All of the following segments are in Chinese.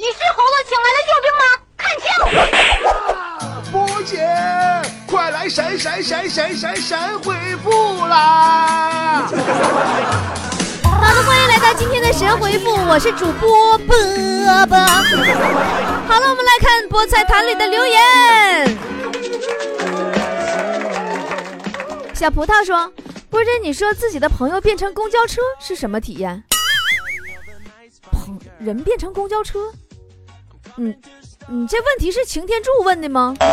你是猴子请来的救兵吗？看清！波姐，快来神神神神神神回复啦！好的，欢迎来到今天的神回复，我是主播波波。好了，我们来看菠菜坛里的留言。小葡萄说：“波姐，你说自己的朋友变成公交车是什么体验？朋人变成公交车？嗯，你这问题是擎天柱问的吗？”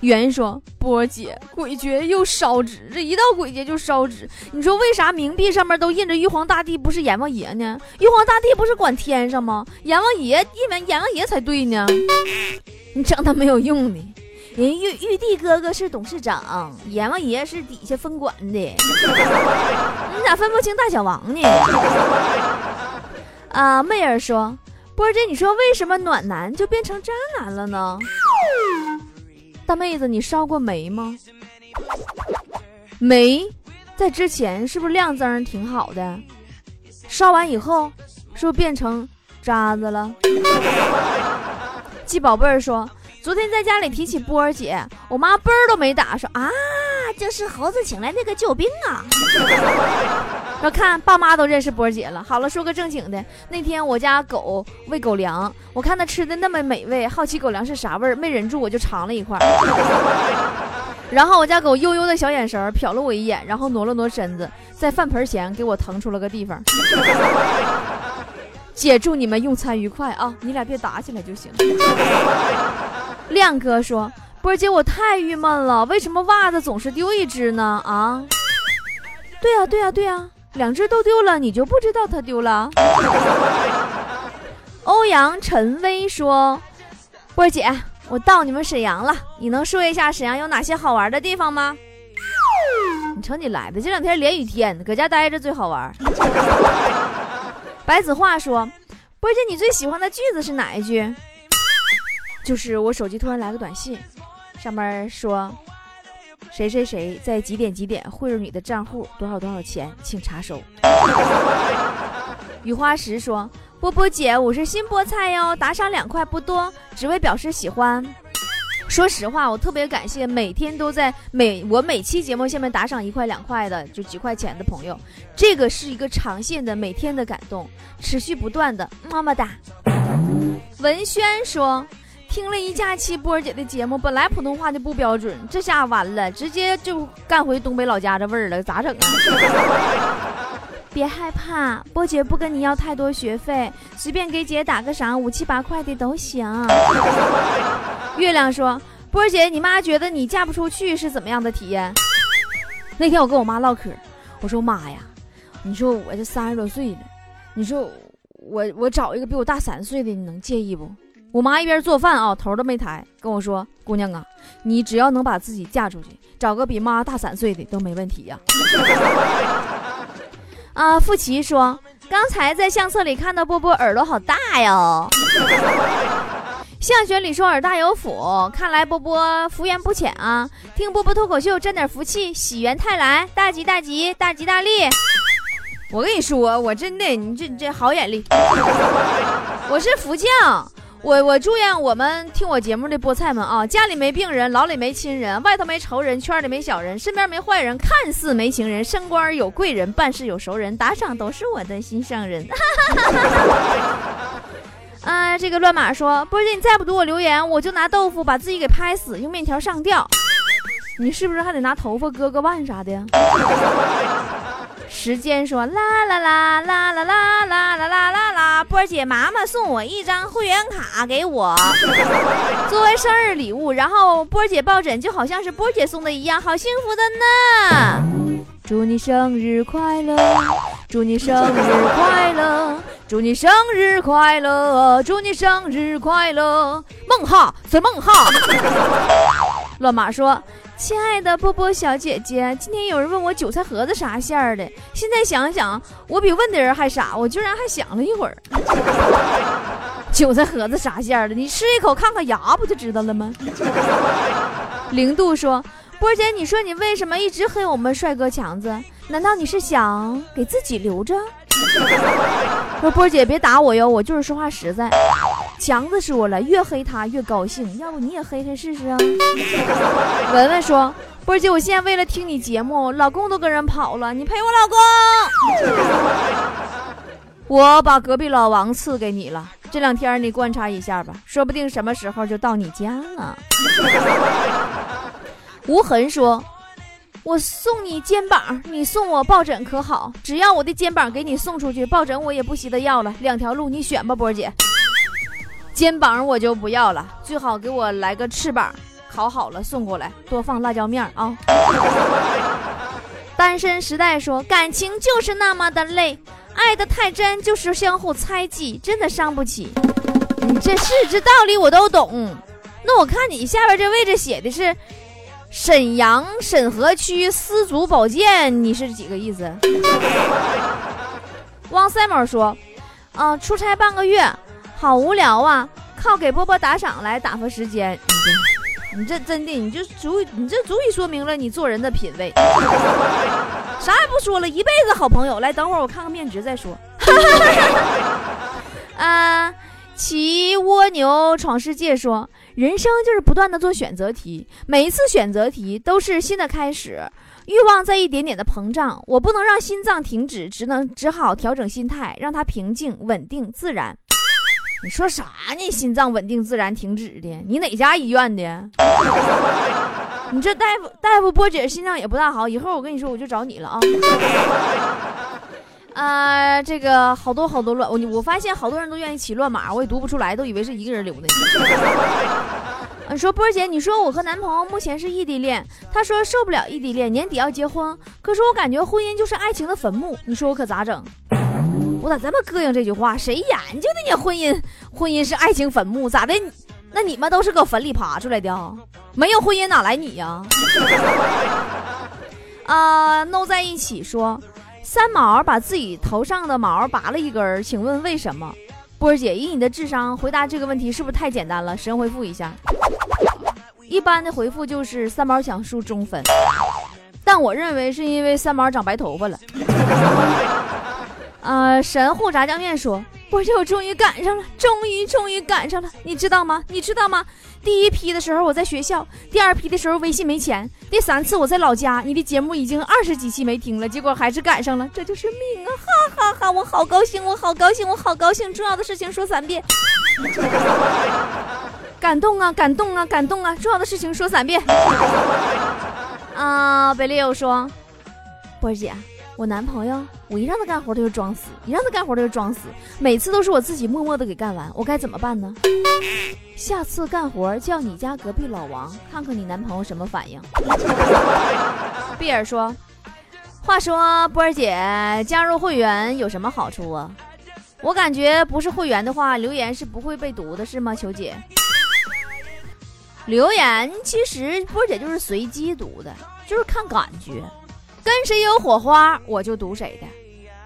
圆说：“波姐，鬼节又烧纸，这一到鬼节就烧纸。你说为啥冥币上面都印着玉皇大帝，不是阎王爷呢？玉皇大帝不是管天上吗？阎王爷因为阎王爷才对呢。你整他没有用的，人玉玉帝哥哥是董事长，阎王爷是底下分管的，你咋分不清大小王呢？”啊，妹儿说：“波儿姐，你说为什么暖男就变成渣男了呢？”大妹子，你烧过煤吗？煤在之前是不是亮灯挺好的？烧完以后是不是变成渣子了？鸡宝贝儿说，昨天在家里提起波儿姐，我妈嘣儿都没打，说啊，就是猴子请来那个救兵啊。说看爸妈都认识波儿姐了。好了，说个正经的，那天我家狗喂狗粮，我看它吃的那么美味，好奇狗粮是啥味儿，没忍住我就尝了一块。然后我家狗悠悠的小眼神瞟了我一眼，然后挪了挪身子，在饭盆前给我腾出了个地方。姐，祝你们用餐愉快啊！你俩别打起来就行。亮哥说：“波儿姐，我太郁闷了，为什么袜子总是丢一只呢？啊？对呀，对呀，对呀。”两只都丢了，你就不知道它丢了？欧阳晨威说：“波儿姐，我到你们沈阳了，你能说一下沈阳有哪些好玩的地方吗？”你瞅你来的，这两天连雨天，搁家待着最好玩。白子画说：“波儿姐，你最喜欢的句子是哪一句？”就是我手机突然来个短信，上面说。谁谁谁在几点几点汇入你的账户多少多少钱，请查收。雨花石说：“波波姐，我是新菠菜哟，打赏两块不多，只为表示喜欢。说实话，我特别感谢每天都在每我每期节目下面打赏一块两块的，就几块钱的朋友，这个是一个长线的每天的感动，持续不断的，么么哒。”文轩说。听了一假期波儿姐的节目，本来普通话就不标准，这下完了，直接就干回东北老家这味儿了，咋整啊？别害怕，波姐不跟你要太多学费，随便给姐打个赏，五七八块的都行。月亮说：“波儿姐，你妈觉得你嫁不出去是怎么样的体验？”那天我跟我妈唠嗑，我说妈呀，你说我这三十多岁了，你说我我找一个比我大三岁的，你能介意不？我妈一边做饭啊，头都没抬，跟我说：“姑娘啊，你只要能把自己嫁出去，找个比妈大三岁的都没问题呀。”啊，付琪说：“刚才在相册里看到波波耳朵好大哟。”相学里说耳大有福，看来波波福缘不浅啊。听波波脱口秀沾点福气，喜缘泰来，大吉大吉，大吉大利。我跟你说，我真的，你这你这好眼力，我是福将。我我祝愿我们听我节目的菠菜们啊，家里没病人，牢里没亲人，外头没仇人，圈里没小人，身边没坏人，看似没情人，升官有贵人，办事有熟人，打赏都是我的心上人。啊，这个乱码说，波姐你再不读我留言，我就拿豆腐把自己给拍死，用面条上吊。你是不是还得拿头发割个腕啥的？时间说啦啦啦啦啦啦啦啦啦啦啦，波儿姐妈妈送我一张会员卡给我，作为生日礼物。然后波儿姐抱枕就好像是波儿姐送的一样，好幸福的呢。祝你生日快乐，祝你生日快乐，祝你生日快乐，祝你生日快乐。梦哈是梦哈。乱码说。亲爱的波波小姐姐，今天有人问我韭菜盒子啥馅儿的，现在想想，我比问的人还傻，我居然还想了一会儿。韭菜盒子啥馅儿的？你吃一口看看牙，不就知道了吗？零度说，波姐，你说你为什么一直黑我们帅哥强子？难道你是想给自己留着？说波姐别打我哟，我就是说话实在。强子说了，越黑他越高兴，要不你也黑黑试试啊？文文说，波姐，我现在为了听你节目，老公都跟人跑了，你陪我老公。我把隔壁老王赐给你了，这两天你观察一下吧，说不定什么时候就到你家了。无痕说。我送你肩膀，你送我抱枕可好？只要我的肩膀给你送出去，抱枕我也不稀得要了。两条路你选吧，波姐。肩膀我就不要了，最好给我来个翅膀，烤好了送过来，多放辣椒面啊。单身时代说，感情就是那么的累，爱的太真就是相互猜忌，真的伤不起。你这是这道理我都懂，那我看你下边这位置写的是。沈阳沈河区丝足保健，你是几个意思？汪三毛说：“啊，出差半个月，好无聊啊，靠给波波打赏来打发时间。”你这你这真的，你就足，你这足以说明了你做人的品味。啥也不说了，一辈子好朋友。来，等会儿我看看面值再说。啊，骑蜗牛闯世界说。人生就是不断的做选择题，每一次选择题都是新的开始，欲望在一点点的膨胀。我不能让心脏停止，只能只好调整心态，让它平静、稳定、自然。你说啥呢？心脏稳定、自然、停止的？你哪家医院的？你这大夫大夫波姐心脏也不大好，以后我跟你说我就找你了啊。啊，这个好多好多乱，我我发现好多人都愿意起乱码，我也读不出来，都以为是一个人留的。你 说波姐，你说我和男朋友目前是异地恋，他说受不了异地恋，年底要结婚，可是我感觉婚姻就是爱情的坟墓，你说我可咋整？我咋这么膈应这句话？谁研究的呢？婚姻婚姻是爱情坟墓，咋的？那你们都是搁坟里爬出来的？没有婚姻哪来你呀？啊，弄在一起说。三毛把自己头上的毛拔了一根，请问为什么？波儿姐，以你的智商回答这个问题是不是太简单了？神回复一下，一般的回复就是三毛想梳中分，但我认为是因为三毛长白头发了。呃，神户炸酱面说。波姐，我终于赶上了，终于终于赶上了，你知道吗？你知道吗？第一批的时候我在学校，第二批的时候微信没钱，第三次我在老家，你的节目已经二十几期没听了，结果还是赶上了，这就是命啊！哈哈哈，我好高兴，我好高兴，我好高兴！重要的事情说三遍，感动啊，感动啊，感动啊！重要的事情说三遍。啊，北利友说，波姐。我男朋友，我一让他干活他就装死，一让他干活他就装死，每次都是我自己默默的给干完，我该怎么办呢？下次干活叫你家隔壁老王，看看你男朋友什么反应。碧儿说：“话说波儿姐加入会员有什么好处啊？我感觉不是会员的话，留言是不会被读的，是吗？求姐，留言其实波儿姐就是随机读的，就是看感觉。”跟谁有火花，我就读谁的。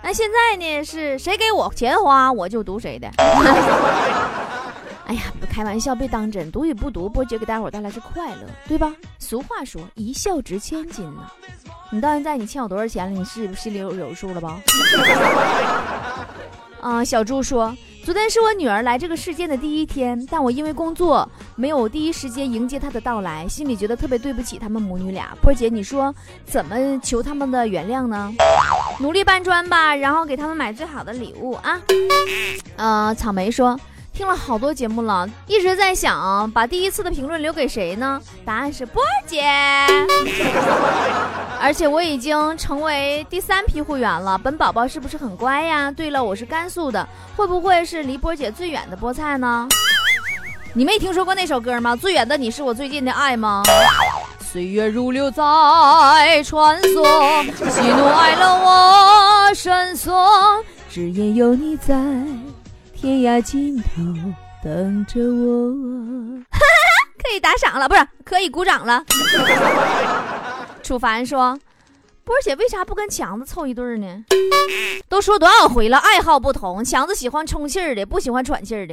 那现在呢？是谁给我钱花，我就读谁的。哎呀，开玩笑，别当真。读与不读，波姐给大伙带来是快乐，对吧？俗话说，一笑值千金呢。你到现在你欠我多少钱了？你是心里有有数了吧？啊，小猪说。昨天是我女儿来这个世界的第一天，但我因为工作没有第一时间迎接她的到来，心里觉得特别对不起她们母女俩。波姐，你说怎么求他们的原谅呢？努力搬砖吧，然后给他们买最好的礼物啊。呃，草莓说。听了好多节目了，一直在想把第一次的评论留给谁呢？答案是波儿姐，而且我已经成为第三批会员了。本宝宝是不是很乖呀？对了，我是甘肃的，会不会是离波姐最远的菠菜呢？你没听说过那首歌吗？最远的你是我最近的爱吗？岁月如流在穿梭，喜怒哀乐我深锁，只因有你在。天涯尽头等着我，可以打赏了，不是可以鼓掌了。楚凡说：“波儿姐为啥不跟强子凑一对儿呢？都说多少回了，爱好不同，强子喜欢充气儿的，不喜欢喘气儿的。”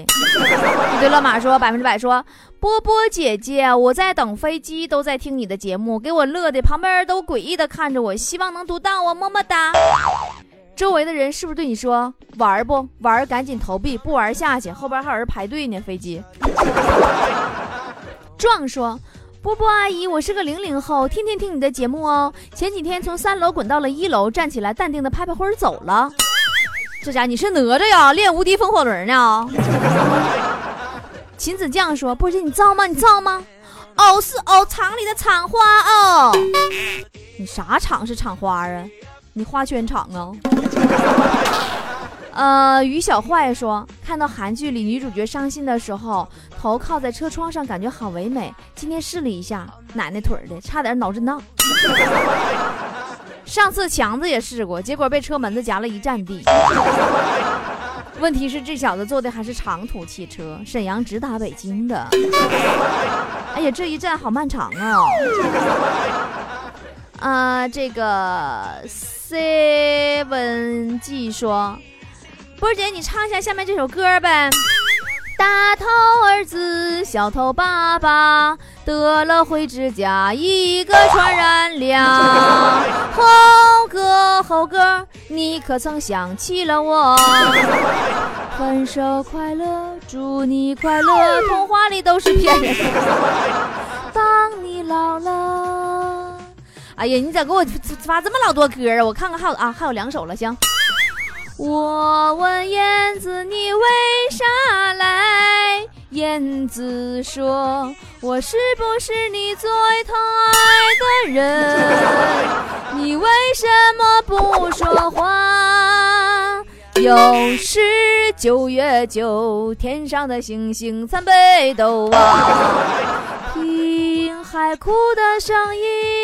一对乱马说：“百分之百说，波波姐姐，我在等飞机，都在听你的节目，给我乐的，旁边都诡异的看着我，希望能读到我，么么哒。”周围的人是不是对你说玩不玩？赶紧投币，不玩下去，后边还有人排队呢。飞机。壮说：“波波阿姨，我是个零零后，天天听你的节目哦。前几天从三楼滚到了一楼，站起来淡定的拍拍灰走了。这家你是哪吒呀？练无敌风火轮呢？” 秦子酱说：“波姐，你造吗？你造吗？哦，是哦，厂里的厂花哦。你啥厂是厂花啊？”你花圈厂啊？呃，于小坏说，看到韩剧里女主角伤心的时候，头靠在车窗上，感觉好唯美。今天试了一下，奶奶腿的，差点脑震荡。上次强子也试过，结果被车门子夹了一站地。问题是这小子坐的还是长途汽车，沈阳直达北京的。哎呀，这一站好漫长啊！啊，这个 seven G 说，波儿姐，你唱一下下面这首歌呗。大头儿子，小头爸爸得了灰指甲，一个传染 俩。猴哥，猴哥，你可曾想起了我？分手快乐，祝你快乐。童话里都是骗人的。当你老了。哎呀，你咋给我发这么老多歌啊？我看看还有啊，还有两首了，行。我问燕子你为啥来？燕子说：我是不是你最疼爱的人？你为什么不说话？又是九月九，天上的星星参北斗啊，听海哭的声音。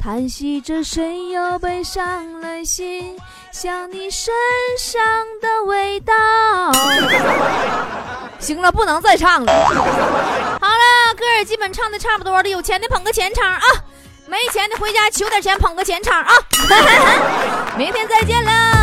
叹息着，谁又被伤了心？想你身上的味道。行了，不能再唱了。好了，歌儿基本唱的差不多了，有钱的捧个钱场啊，没钱的回家求点钱捧个钱场啊。明天再见喽。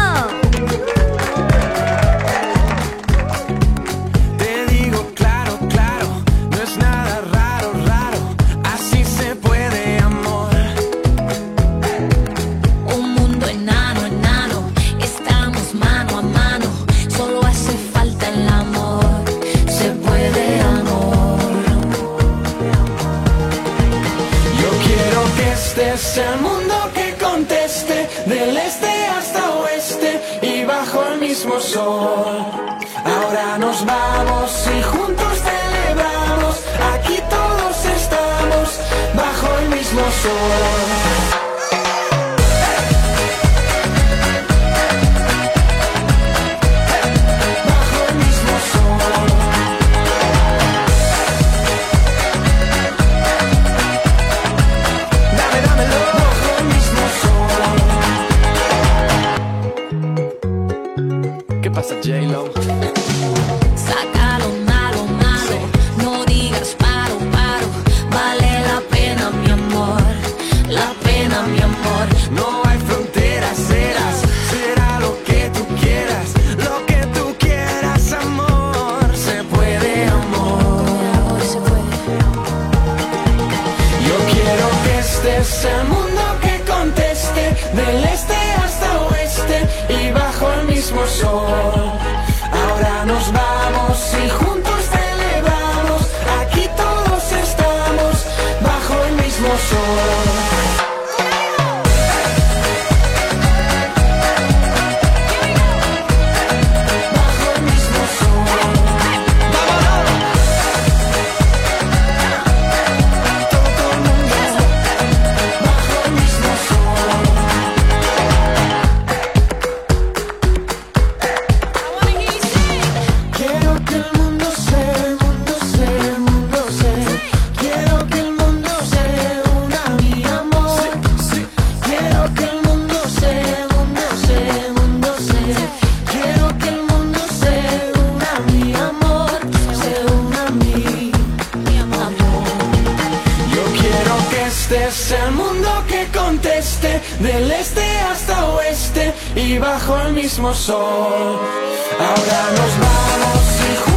我说。bajo el mismo sol. Ahora nos vamos